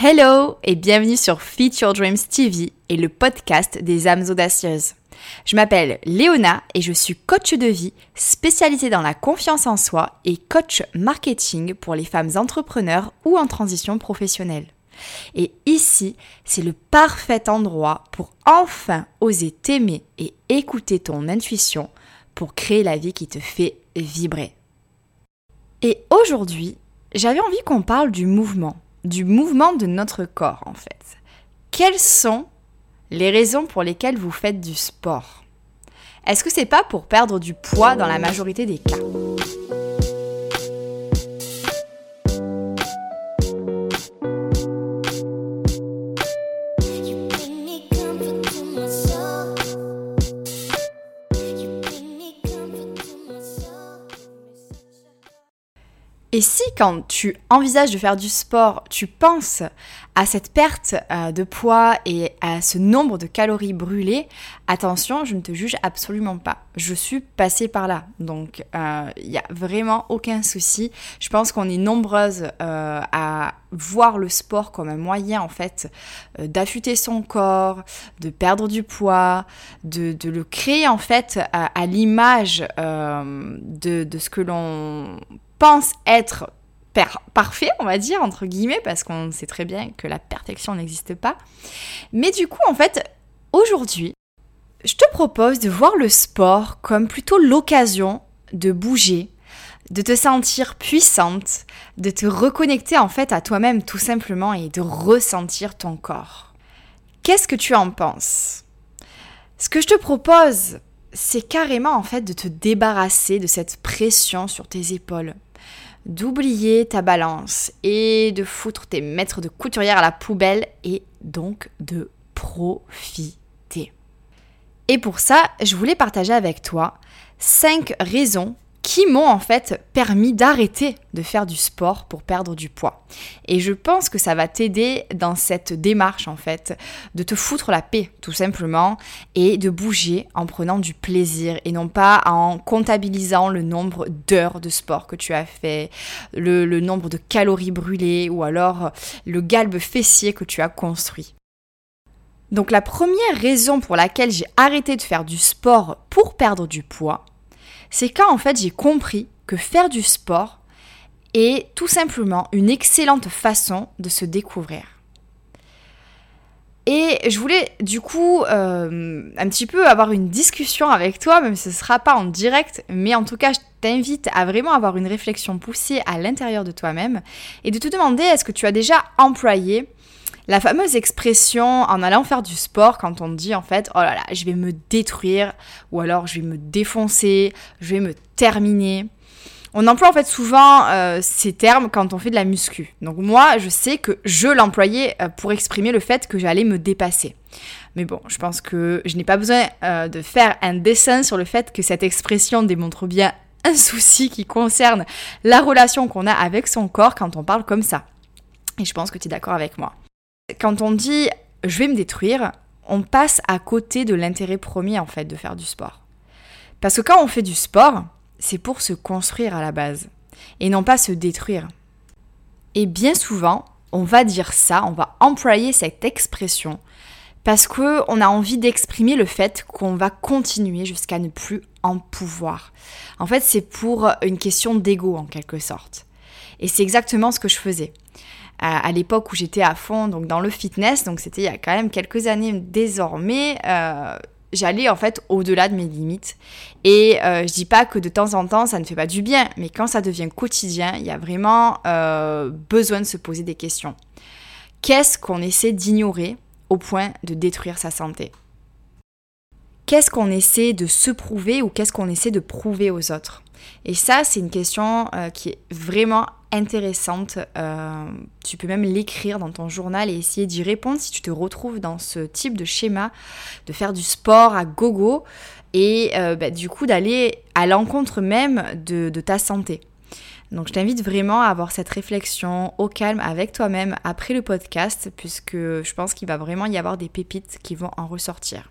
Hello et bienvenue sur Feed Dreams TV et le podcast des âmes audacieuses. Je m'appelle Léona et je suis coach de vie spécialisée dans la confiance en soi et coach marketing pour les femmes entrepreneurs ou en transition professionnelle. Et ici, c'est le parfait endroit pour enfin oser t'aimer et écouter ton intuition pour créer la vie qui te fait vibrer. Et aujourd'hui, j'avais envie qu'on parle du mouvement du mouvement de notre corps en fait. Quelles sont les raisons pour lesquelles vous faites du sport? Est-ce que c'est pas pour perdre du poids dans la majorité des cas? Et si quand tu envisages de faire du sport, tu penses à cette perte euh, de poids et à ce nombre de calories brûlées, attention, je ne te juge absolument pas. Je suis passée par là, donc il euh, n'y a vraiment aucun souci. Je pense qu'on est nombreuses euh, à voir le sport comme un moyen en fait d'affûter son corps, de perdre du poids, de, le créer en fait à, l'image de, de ce que l'on pense être parfait, on va dire, entre guillemets, parce qu'on sait très bien que la perfection n'existe pas. Mais du coup, en fait, aujourd'hui, je te propose de voir le sport comme plutôt l'occasion de bouger, de te sentir puissante, de te reconnecter en fait à toi-même tout simplement et de ressentir ton corps. Qu'est-ce que tu en penses? Ce que je te propose, c'est carrément en fait de te débarrasser de cette pression sur tes épaules d'oublier ta balance et de foutre tes maîtres de couturière à la poubelle et donc de profiter. Et pour ça, je voulais partager avec toi 5 raisons qui m'ont en fait permis d'arrêter de faire du sport pour perdre du poids. Et je pense que ça va t'aider dans cette démarche en fait, de te foutre la paix tout simplement et de bouger en prenant du plaisir et non pas en comptabilisant le nombre d'heures de sport que tu as fait, le, nombre de calories brûlées ou alors le galbe fessier que tu as construit. Donc la première raison pour laquelle j'ai arrêté de faire du sport pour perdre du poids, c'est quand en fait j'ai compris que faire du sport est tout simplement une excellente façon de se découvrir. Et je voulais du coup euh, un petit peu avoir une discussion avec toi, même si ce ne sera pas en direct, mais en tout cas je t'invite à vraiment avoir une réflexion poussée à l'intérieur de toi-même et de te demander est-ce que tu as déjà employé la fameuse expression en allant faire du sport quand on dit en fait oh là là je vais me détruire ou alors je vais me défoncer, je vais me terminer. On emploie en fait souvent euh, ces termes quand on fait de la muscu. Donc moi je sais que je l'employais euh, pour exprimer le fait que j'allais me dépasser. Mais bon, je pense que je n'ai pas besoin euh, de faire un dessin sur le fait que cette expression démontre bien un souci qui concerne la relation qu'on a avec son corps quand on parle comme ça. Et je pense que tu es d'accord avec moi. Quand on dit je vais me détruire, on passe à côté de l'intérêt premier en fait de faire du sport. Parce que quand on fait du sport, c'est pour se construire à la base et non pas se détruire. Et bien souvent, on va dire ça, on va employer cette expression parce qu'on a envie d'exprimer le fait qu'on va continuer jusqu'à ne plus en pouvoir. En fait, c'est pour une question d'ego en quelque sorte. Et c'est exactement ce que je faisais à, l'époque où j'étais à fond donc dans le fitness, donc c'était il y a quand même quelques années désormais. Euh, j'allais en fait au-delà de mes limites. Et euh, je dis pas que de temps en temps ça ne fait pas du bien, mais quand ça devient quotidien, il y a vraiment euh, besoin de se poser des questions. Qu'est-ce qu'on essaie d'ignorer au point de détruire sa santé? Qu'est-ce qu'on essaie de se prouver ou qu'est-ce qu'on essaie de prouver aux autres? Et ça, c'est une question qui est vraiment intéressante. Euh, tu peux même l'écrire dans ton journal et essayer d'y répondre si tu te retrouves dans ce type de schéma, de faire du sport à gogo et euh, bah, du coup d'aller à l'encontre même de, ta santé. Donc je t'invite vraiment à avoir cette réflexion au calme avec toi-même après le podcast puisque je pense qu'il va vraiment y avoir des pépites qui vont en ressortir.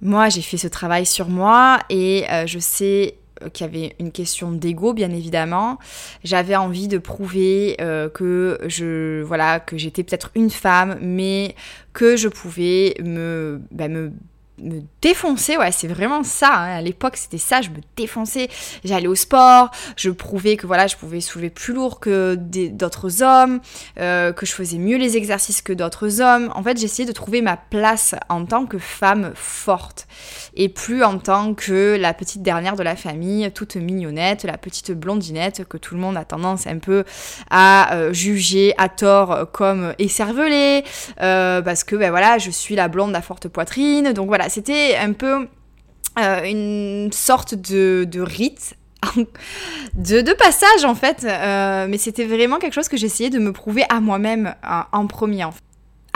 Moi j'ai fait ce travail sur moi et euh, je sais euh, qu'il y avait une question d'ego, bien évidemment. J'avais envie de prouver euh, que je, voilà, que j'étais peut-être une femme, mais que je pouvais me, bah, me me défoncer, ouais, c'est vraiment ça. Hein. À l'époque, c'était ça, je me défonçais. J'allais au sport, je prouvais que voilà, je pouvais soulever plus lourd que d'autres hommes, euh, que je faisais mieux les exercices que d'autres hommes. En fait, j'essayais de trouver ma place en tant que femme forte et plus en tant que la petite dernière de la famille, toute mignonnette, la petite blondinette que tout le monde a tendance un peu à euh, juger à tort comme écervelée, euh, parce que ben voilà, je suis la blonde à forte poitrine, donc voilà c'était un peu euh, une sorte de, rite de, passage en fait, euh, mais c'était vraiment quelque chose que j'essayais de me prouver à moi-même euh, en premier. En fait.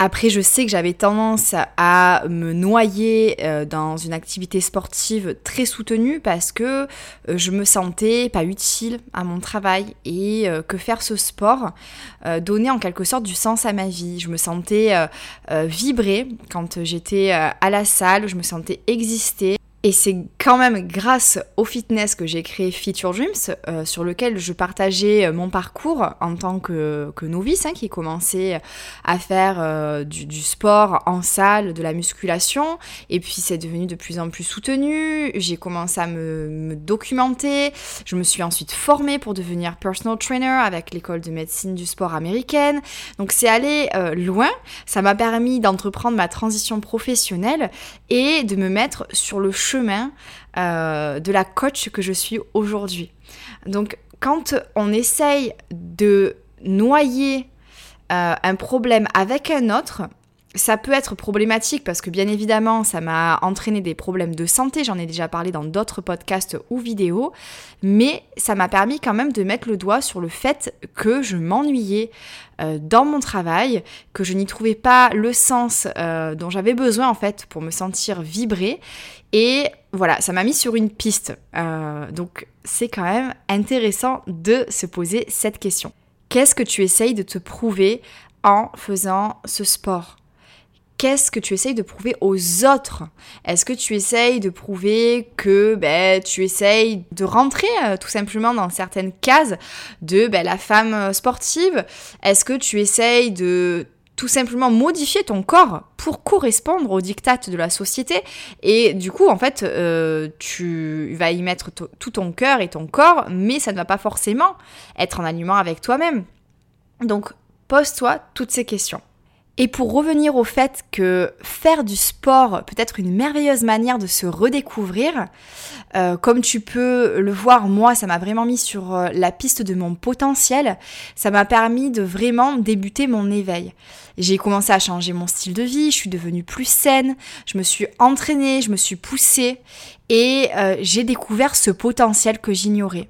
Après, je sais que j'avais tendance à me noyer euh, dans une activité sportive très soutenue parce que euh, je me sentais pas utile à mon travail et euh, que faire ce sport donnait en quelque sorte du sens à ma vie. Je me sentais vibrer quand j'étais à la salle, je me sentais exister. Et c'est quand même grâce au fitness que j'ai créé Feature Dreams, euh, sur lequel je partageais euh, mon parcours en tant que, novice, hein, qui commençait à faire euh, du, sport en salle, de la musculation, et puis c'est devenu de plus en plus soutenu. J'ai commencé à me, me, documenter, je me suis ensuite formée pour devenir personal trainer avec l'école de médecine du sport américaine. Donc c'est allé loin, ça m'a permis d'entreprendre ma transition professionnelle et de me mettre sur le chemin euh, de la coach que je suis aujourd'hui. Donc quand on essaye de noyer euh, un problème avec un autre, ça peut être problématique parce que bien évidemment, ça m'a entraîné des problèmes de santé, j'en ai déjà parlé dans d'autres podcasts ou vidéos, mais ça m'a permis quand même de mettre le doigt sur le fait que je m'ennuyais euh, dans mon travail, que je n'y trouvais pas le sens euh, dont j'avais besoin en fait pour me sentir vibrer. Et voilà, ça m'a mis sur une piste. Euh, donc c'est quand même intéressant de se poser cette question. Qu'est-ce que tu essayes de te prouver en faisant ce sport? Qu'est-ce que tu essayes de prouver aux autres? Est-ce que tu essayes de prouver que ben, tu essayes de rentrer euh, tout simplement dans certaines cases de ben, la femme euh, sportive? Est-ce que tu essayes de tout simplement modifier ton corps pour correspondre aux dictates de la société? Et du coup en fait euh, tu vas y mettre tout ton cœur et ton corps mais ça ne va pas forcément être en alignement avec toi-même. Donc pose-toi toutes ces questions et pour revenir au fait que faire du sport peut être une merveilleuse manière de se redécouvrir, euh, comme tu peux le voir, moi, ça m'a vraiment mis sur euh, la piste de mon potentiel. Ça m'a permis de vraiment débuter mon éveil. J'ai commencé à changer mon style de vie, je suis devenue plus saine, je me suis entraînée, je me suis poussée et euh, j'ai découvert ce potentiel que j'ignorais.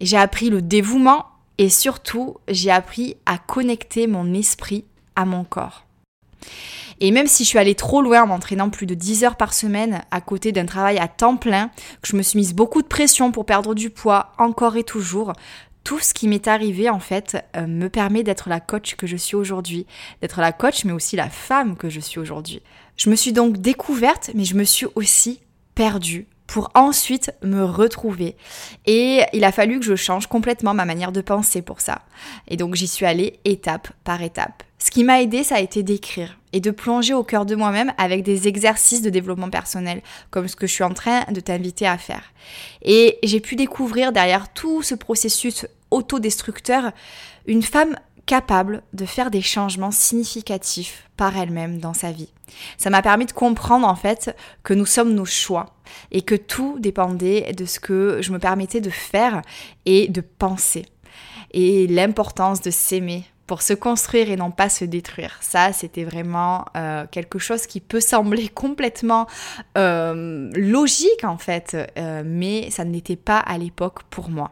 J'ai appris le dévouement et surtout, j'ai appris à connecter mon esprit à mon corps. Et même si je suis allée trop loin en m'entraînant plus de 10 heures par semaine à côté d'un travail à temps plein, que je me suis mise beaucoup de pression pour perdre du poids encore et toujours, tout ce qui m'est arrivé en fait euh, me permet d'être la coach que je suis aujourd'hui, d'être la coach mais aussi la femme que je suis aujourd'hui. Je me suis donc découverte mais je me suis aussi perdue pour ensuite me retrouver. Et il a fallu que je change complètement ma manière de penser pour ça. Et donc j'y suis allée étape par étape. Ce qui m'a aidé, ça a été d'écrire et de plonger au cœur de moi-même avec des exercices de développement personnel, comme ce que je suis en train de t'inviter à faire. Et j'ai pu découvrir derrière tout ce processus autodestructeur une femme capable de faire des changements significatifs par elle-même dans sa vie. Ça m'a permis de comprendre en fait que nous sommes nos choix et que tout dépendait de ce que je me permettais de faire et de penser. Et l'importance de s'aimer pour se construire et non pas se détruire. Ça, c'était vraiment euh, quelque chose qui peut sembler complètement euh, logique en fait, euh, mais ça n'était pas à l'époque pour moi.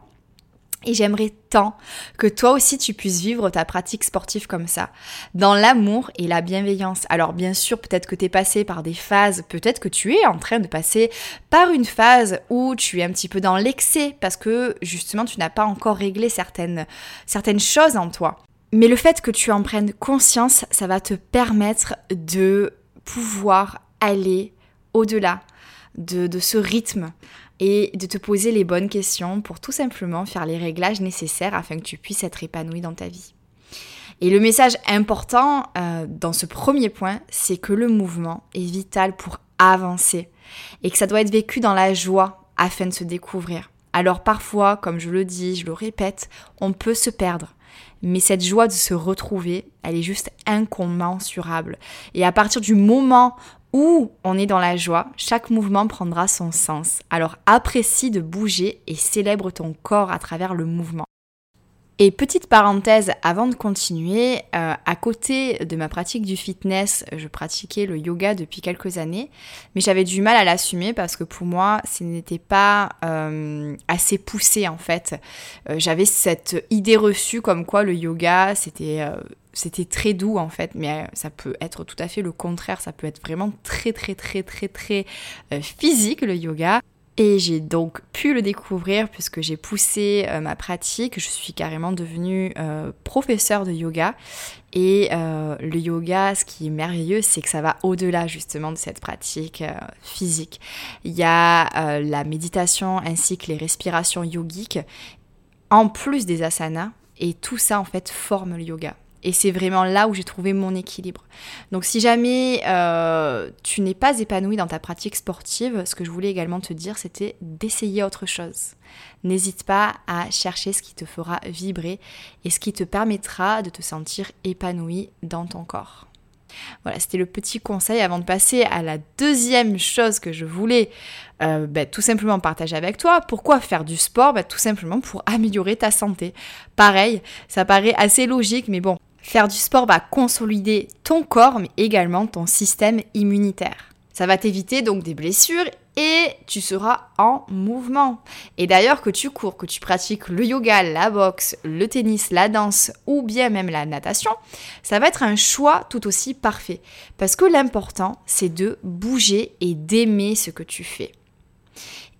Et j'aimerais tant que toi aussi tu puisses vivre ta pratique sportive comme ça, dans l'amour et la bienveillance. Alors bien sûr, peut-être que tu es passé par des phases, peut-être que tu es en train de passer par une phase où tu es un petit peu dans l'excès parce que justement tu n'as pas encore réglé certaines, certaines choses en toi. Mais le fait que tu en prennes conscience, ça va te permettre de pouvoir aller au-delà de, ce rythme et de te poser les bonnes questions pour tout simplement faire les réglages nécessaires afin que tu puisses être épanoui dans ta vie. Et le message important euh, dans ce premier point, c'est que le mouvement est vital pour avancer et que ça doit être vécu dans la joie afin de se découvrir. Alors parfois, comme je le dis, je le répète, on peut se perdre. Mais cette joie de se retrouver, elle est juste incommensurable. Et à partir du moment où on est dans la joie, chaque mouvement prendra son sens. Alors apprécie de bouger et célèbre ton corps à travers le mouvement. Et petite parenthèse avant de continuer, euh, à côté de ma pratique du fitness, je pratiquais le yoga depuis quelques années, mais j'avais du mal à l'assumer parce que pour moi, ce n'était pas euh, assez poussé en fait. Euh, j'avais cette idée reçue comme quoi le yoga, c'était c'était très doux en fait, mais ça peut être tout à fait le contraire, ça peut être vraiment très très très très très physique le yoga. Et j'ai donc pu le découvrir puisque j'ai poussé euh, ma pratique. Je suis carrément devenue euh, professeure de yoga. Et euh, le yoga, ce qui est merveilleux, c'est que ça va au-delà justement de cette pratique physique. Il y a la méditation ainsi que les respirations yogiques, en plus des asanas. Et tout ça, en fait, forme le yoga. Et c'est vraiment là où j'ai trouvé mon équilibre. Donc si jamais euh, tu n'es pas épanoui dans ta pratique sportive, ce que je voulais également te dire, c'était d'essayer autre chose. N'hésite pas à chercher ce qui te fera vibrer et ce qui te permettra de te sentir épanoui dans ton corps. Voilà, c'était le petit conseil avant de passer à la deuxième chose que je voulais euh, bah, tout simplement partager avec toi. Pourquoi faire du sport? Bah, Tout simplement pour améliorer ta santé. Pareil, ça paraît assez logique, mais bon, Faire du sport va consolider ton corps, mais également ton système immunitaire. Ça va t'éviter donc des blessures et tu seras en mouvement. Et d'ailleurs que tu cours, que tu pratiques le yoga, la boxe, le tennis, la danse ou bien même la natation, ça va être un choix tout aussi parfait. Parce que l'important, c'est de bouger et d'aimer ce que tu fais.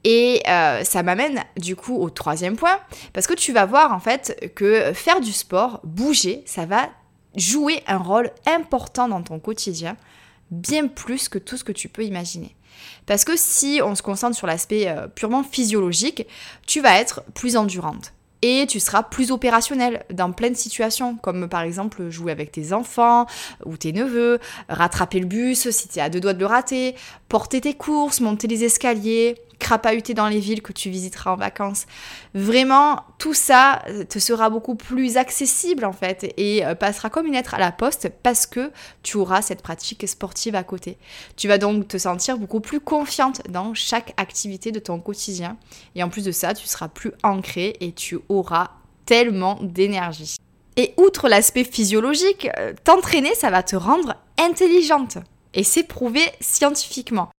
Et euh, ça m'amène du coup au troisième point, parce que tu vas voir en fait que faire du sport, bouger, ça va jouer un rôle important dans ton quotidien, bien plus que tout ce que tu peux imaginer. Parce que si on se concentre sur l'aspect euh, purement physiologique, tu vas être plus endurante. Et tu seras plus opérationnel dans plein de situations, comme par exemple jouer avec tes enfants ou tes neveux, rattraper le bus si tu es à deux doigts de le rater, porter tes courses, monter les escaliers, crapahuter dans les villes que tu visiteras en vacances. Vraiment, tout ça euh, te sera beaucoup plus accessible en fait et euh, passera comme une lettre à la poste parce que tu auras cette pratique sportive à côté. Tu vas donc te sentir beaucoup plus confiante dans chaque activité de ton quotidien et en plus de ça, tu seras plus ancré et tu auras tellement d'énergie. Et outre l'aspect physiologique, euh, t'entraîner, ça va te rendre intelligente. Et c'est prouvé scientifiquement.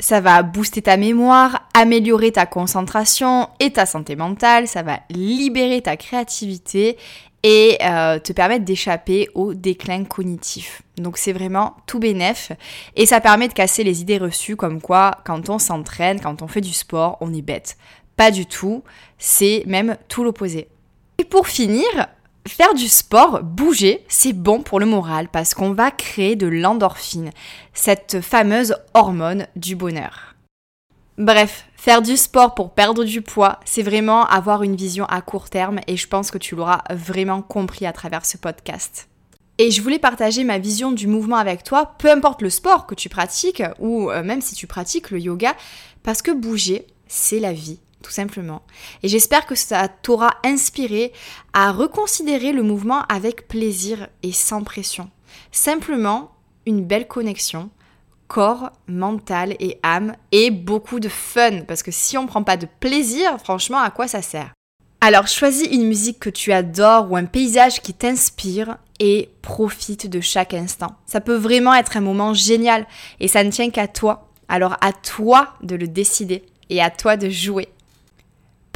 Ça va booster ta mémoire, améliorer ta concentration et ta santé mentale, ça va libérer ta créativité et euh, te permettre d'échapper au déclin cognitif. Donc c'est vraiment tout bénef et ça permet de casser les idées reçues comme quoi quand on s'entraîne, quand on fait du sport, on est bête. Pas du tout, c'est même tout l'opposé. Et pour finir, Faire du sport, bouger, c'est bon pour le moral parce qu'on va créer de l'endorphine, cette fameuse hormone du bonheur. Bref, faire du sport pour perdre du poids, c'est vraiment avoir une vision à court terme et je pense que tu l'auras vraiment compris à travers ce podcast. Et je voulais partager ma vision du mouvement avec toi, peu importe le sport que tu pratiques ou euh, même si tu pratiques le yoga, parce que bouger, c'est la vie tout simplement. Et j'espère que ça t'aura inspiré à reconsidérer le mouvement avec plaisir et sans pression. Simplement une belle connexion corps, mental et âme et beaucoup de fun parce que si on prend pas de plaisir, franchement, à quoi ça sert? Alors choisis une musique que tu adores ou un paysage qui t'inspire et profite de chaque instant. Ça peut vraiment être un moment génial et ça ne tient qu'à toi. Alors à toi de le décider et à toi de jouer.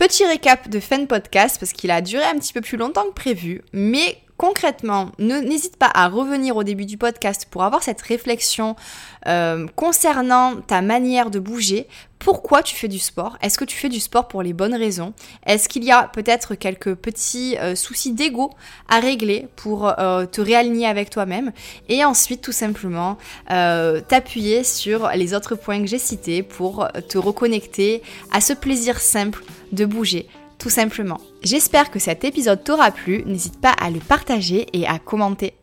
Petit récap de fin podcast parce qu'il a duré un petit peu plus longtemps que prévu, mais concrètement, n'hésite pas à revenir au début du podcast pour avoir cette réflexion euh, concernant ta manière de bouger. Pourquoi tu fais du sport? Est-ce que tu fais du sport pour les bonnes raisons? Est-ce qu'il y a peut-être quelques petits euh, soucis d'ego à régler pour euh, te réaligner avec toi-même? Et ensuite, tout simplement, t'appuyer sur les autres points que j'ai cités pour te reconnecter à ce plaisir simple de bouger tout simplement. J'espère que cet épisode t'aura plu, n'hésite pas à le partager et à commenter